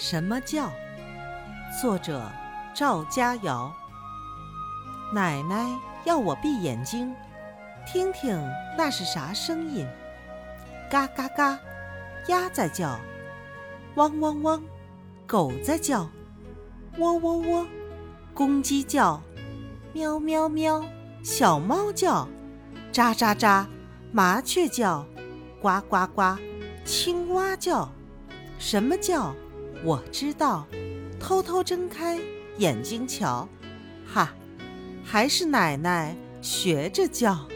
什么叫？作者赵佳瑶。奶奶要我闭眼睛，听听那是啥声音？嘎嘎嘎，鸭在叫；汪汪汪，狗在叫；喔喔喔，公鸡叫；喵喵喵，小猫叫；喳喳喳，麻雀叫；呱呱呱，青蛙叫。什么叫？我知道，偷偷睁开眼睛瞧，哈，还是奶奶学着叫。